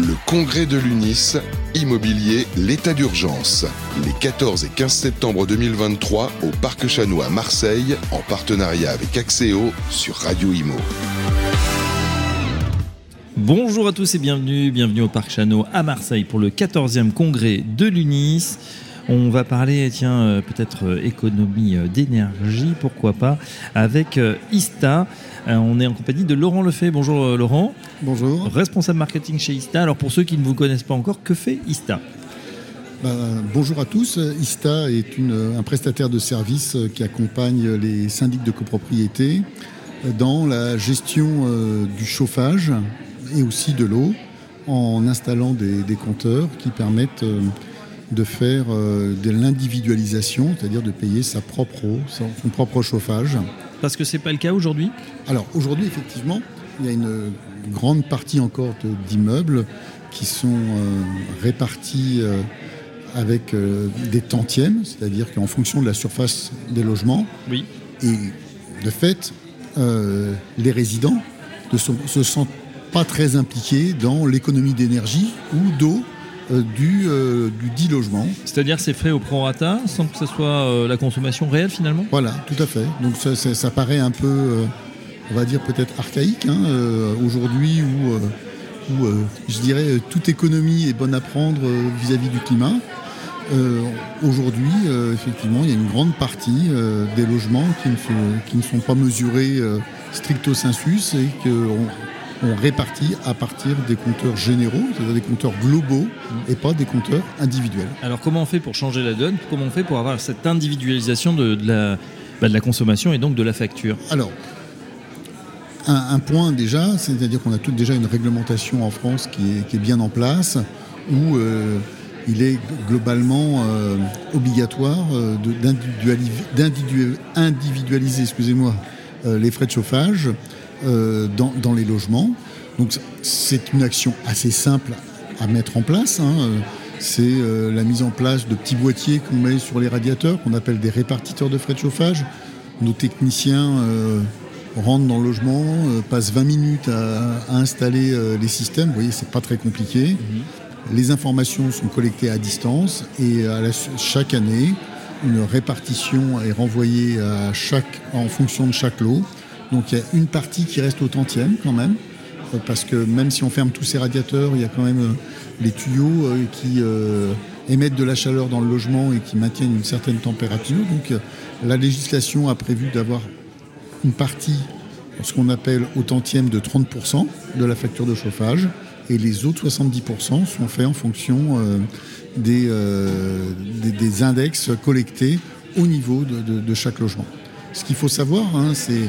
Le congrès de l'UNIS, immobilier, l'état d'urgence. Les 14 et 15 septembre 2023 au Parc Chanois à Marseille, en partenariat avec Axéo sur Radio Imo. Bonjour à tous et bienvenue, bienvenue au Parc Chano à Marseille pour le 14e congrès de l'UNIS. On va parler, tiens, euh, peut-être euh, économie euh, d'énergie, pourquoi pas, avec ISTA. On est en compagnie de Laurent Lefebvre. Bonjour Laurent. Bonjour. Responsable marketing chez ISTA. Alors pour ceux qui ne vous connaissent pas encore, que fait ISTA? Ben, bonjour à tous. ISTA est un prestataire de services qui accompagne les syndics de copropriété dans la gestion du chauffage et aussi de l'eau en installant des, compteurs qui permettent euh, de faire euh, de l'individualisation, c'est-à-dire de payer sa propre eau, son, propre chauffage. Parce que ce n'est pas le cas aujourd'hui? Alors aujourd'hui, effectivement, il y a une grande partie encore d'immeubles qui sont euh, répartis avec des tantièmes, c'est-à-dire qu'en fonction de la surface des logements. Oui. Et de fait, les résidents se sentent pas très impliqués dans l'économie d'énergie ou d'eau euh, du, euh, du, dit logement. C'est-à-dire c'est fait au prorata sans que ce soit euh, la consommation réelle finalement? Voilà, tout à fait. Donc ça, ça, paraît un peu, on va dire peut-être archaïque hein, aujourd'hui où, où je dirais toute économie est bonne à prendre vis-à-vis du climat. aujourd'hui, effectivement, il y a une grande partie des logements qui ne, qui ne, sont pas mesurés stricto sensus et qu'on on répartit à partir des compteurs généraux, c'est-à-dire des compteurs globaux et pas des compteurs individuels. Alors comment on fait pour changer la donne? Comment on fait pour avoir cette individualisation de, la, bah, de la consommation et donc de la facture? Alors, un, point déjà, c'est-à-dire qu'on a tout déjà une réglementation en France qui est, bien en place, où euh, il est globalement euh, obligatoire euh, d'individualiser excusez-moi, les frais de chauffage euh, dans, les logements. Donc c'est une action assez simple à mettre en place. Hein. C'est euh, la mise en place de petits boîtiers qu'on met sur les radiateurs, qu'on appelle des répartiteurs de frais de chauffage. Nos techniciens euh, rentrent dans le logement, passent 20 minutes à, installer les systèmes. Vous voyez, c'est pas très compliqué. Mhm. Les informations sont collectées à distance et à chaque année, une répartition est renvoyée à chaque, en fonction de chaque lot. Donc il y a une partie qui reste au tantième quand même, euh, parce que même si on ferme tous ces radiateurs, il y a quand même euh, les tuyaux euh, qui émettent de la chaleur dans le logement et qui maintiennent une certaine température. Donc la législation a prévu d'avoir une partie, ce qu'on appelle au tantième de 30% de la facture de chauffage, et les autres 70% sont faits en fonction des, des, index collectés au niveau de, chaque logement. Ce qu'il faut savoir, hein, c'est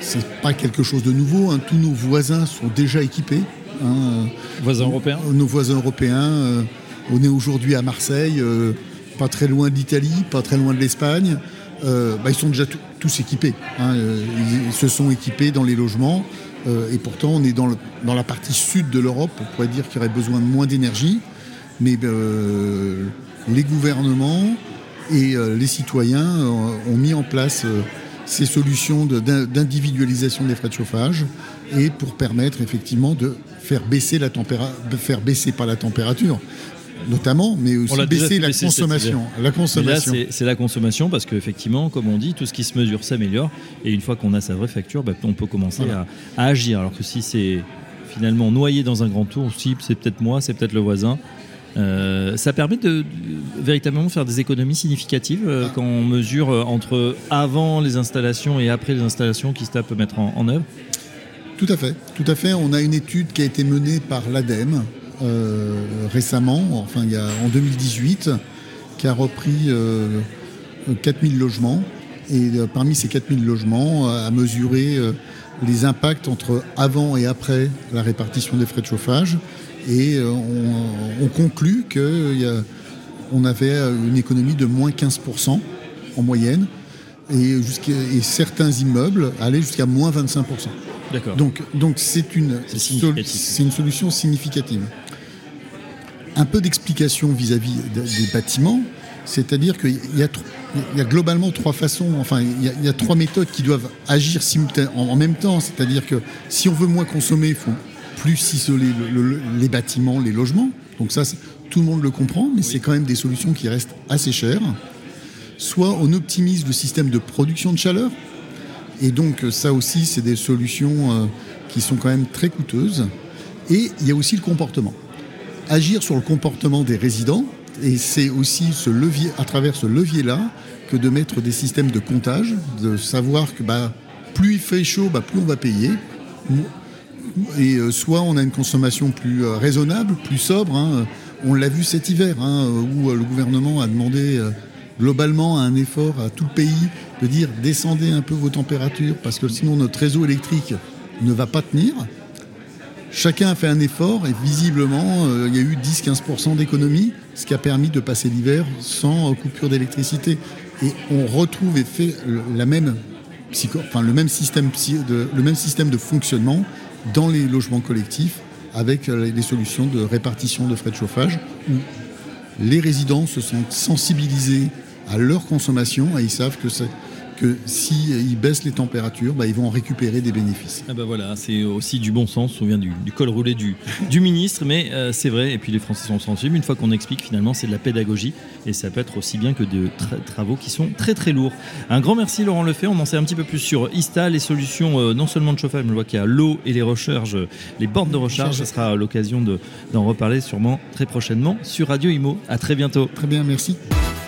c'est pas quelque chose de nouveau. Hein. Tous nos voisins sont déjà équipés. Hein. Voisins européens? Nos voisins européens. Euh, on est aujourd'hui à Marseille, euh, pas très loin d'Italie, pas très loin de l'Espagne. Euh, bah, ils sont déjà tous équipés. Hein. Ils, se sont équipés dans les logements. et pourtant, on est dans, la partie sud de l'Europe. On pourrait dire qu'il y aurait besoin de moins d'énergie. Mais les gouvernements et les citoyens ont mis en place ces solutions d'individualisation des frais de chauffage et pour permettre effectivement de faire baisser la température, faire baisser pas la température, notamment, mais aussi baisser la consommation. La consommation. c'est la consommation parce qu'effectivement, comme on dit, tout ce qui se mesure s'améliore. Et une fois qu'on a sa vraie facture, bah, on peut commencer à, agir. Alors que si c'est finalement noyé dans un grand tour, si c'est peut-être moi, c'est peut-être le voisin, euh, ça permet de, véritablement faire des économies significatives euh, quand on mesure euh, entre avant les installations et après les installations qui peut mettre en, œuvre Tout à fait, tout à fait. On a une étude qui a été menée par l'ADEME récemment, enfin il y a, en 2018, qui a repris 4000 logements et parmi ces 4000 logements a mesuré les impacts entre avant et après la répartition des frais de chauffage et euh, on, conclut qu'on avait une économie de moins 15% en moyenne et, et, certains immeubles allaient jusqu'à moins 25%. D'accord. Donc, donc c'est une, solution significative. Un peu d'explication vis-à-vis des bâtiments, c'est-à-dire qu'il y, a, globalement trois façons, enfin il y, a, trois méthodes qui doivent agir simultanément en même temps. C'est-à-dire que si on veut moins consommer, il faut plus isoler les bâtiments, les logements. Donc ça, tout le monde le comprend, mais c'est quand même des solutions qui restent assez chères. Soit on optimise le système de production de chaleur, et donc ça aussi, c'est des solutions euh, qui sont quand même très coûteuses. Et il y a aussi le comportement. Agir sur le comportement des résidents, et c'est aussi ce levier, à travers ce levier-là que de mettre des systèmes de comptage, de savoir que bah, plus il fait chaud, bah, plus on va payer. Et euh, soit on a une consommation plus euh, raisonnable, plus sobre. Hein. On l'a vu cet hiver, hein, où le gouvernement a demandé globalement un effort à tout le pays de dire descendez un peu vos températures parce que sinon notre réseau électrique ne va pas tenir. Chacun a fait un effort et visiblement euh, il y a eu 10-15% d'économie, ce qui a permis de passer l'hiver sans coupure d'électricité. Et on retrouve et fait le même système de fonctionnement dans les logements collectifs avec euh, les solutions de répartition de frais de chauffage où les résidents se sont sensibilisés à leur consommation et ils savent que c'est que s'ils baissent les températures, bah, ils vont en récupérer des bénéfices. Ah bah voilà, c'est aussi du bon sens, on vient du, col roulé du, du ministre, mais euh, c'est vrai, et puis les Français sont sensibles, une fois qu'on explique finalement c'est de la pédagogie, et ça peut être aussi bien que de travaux qui sont très très lourds. Un grand merci Laurent Lefebvre, on en sait un petit peu plus sur ISTA, les solutions euh, non seulement de chauffage, mais je vois qu'il y a l'eau et les recharges, les bornes de recharge, ce sera l'occasion d'en reparler sûrement très prochainement sur Radio Imo. À très bientôt. Très bien, merci.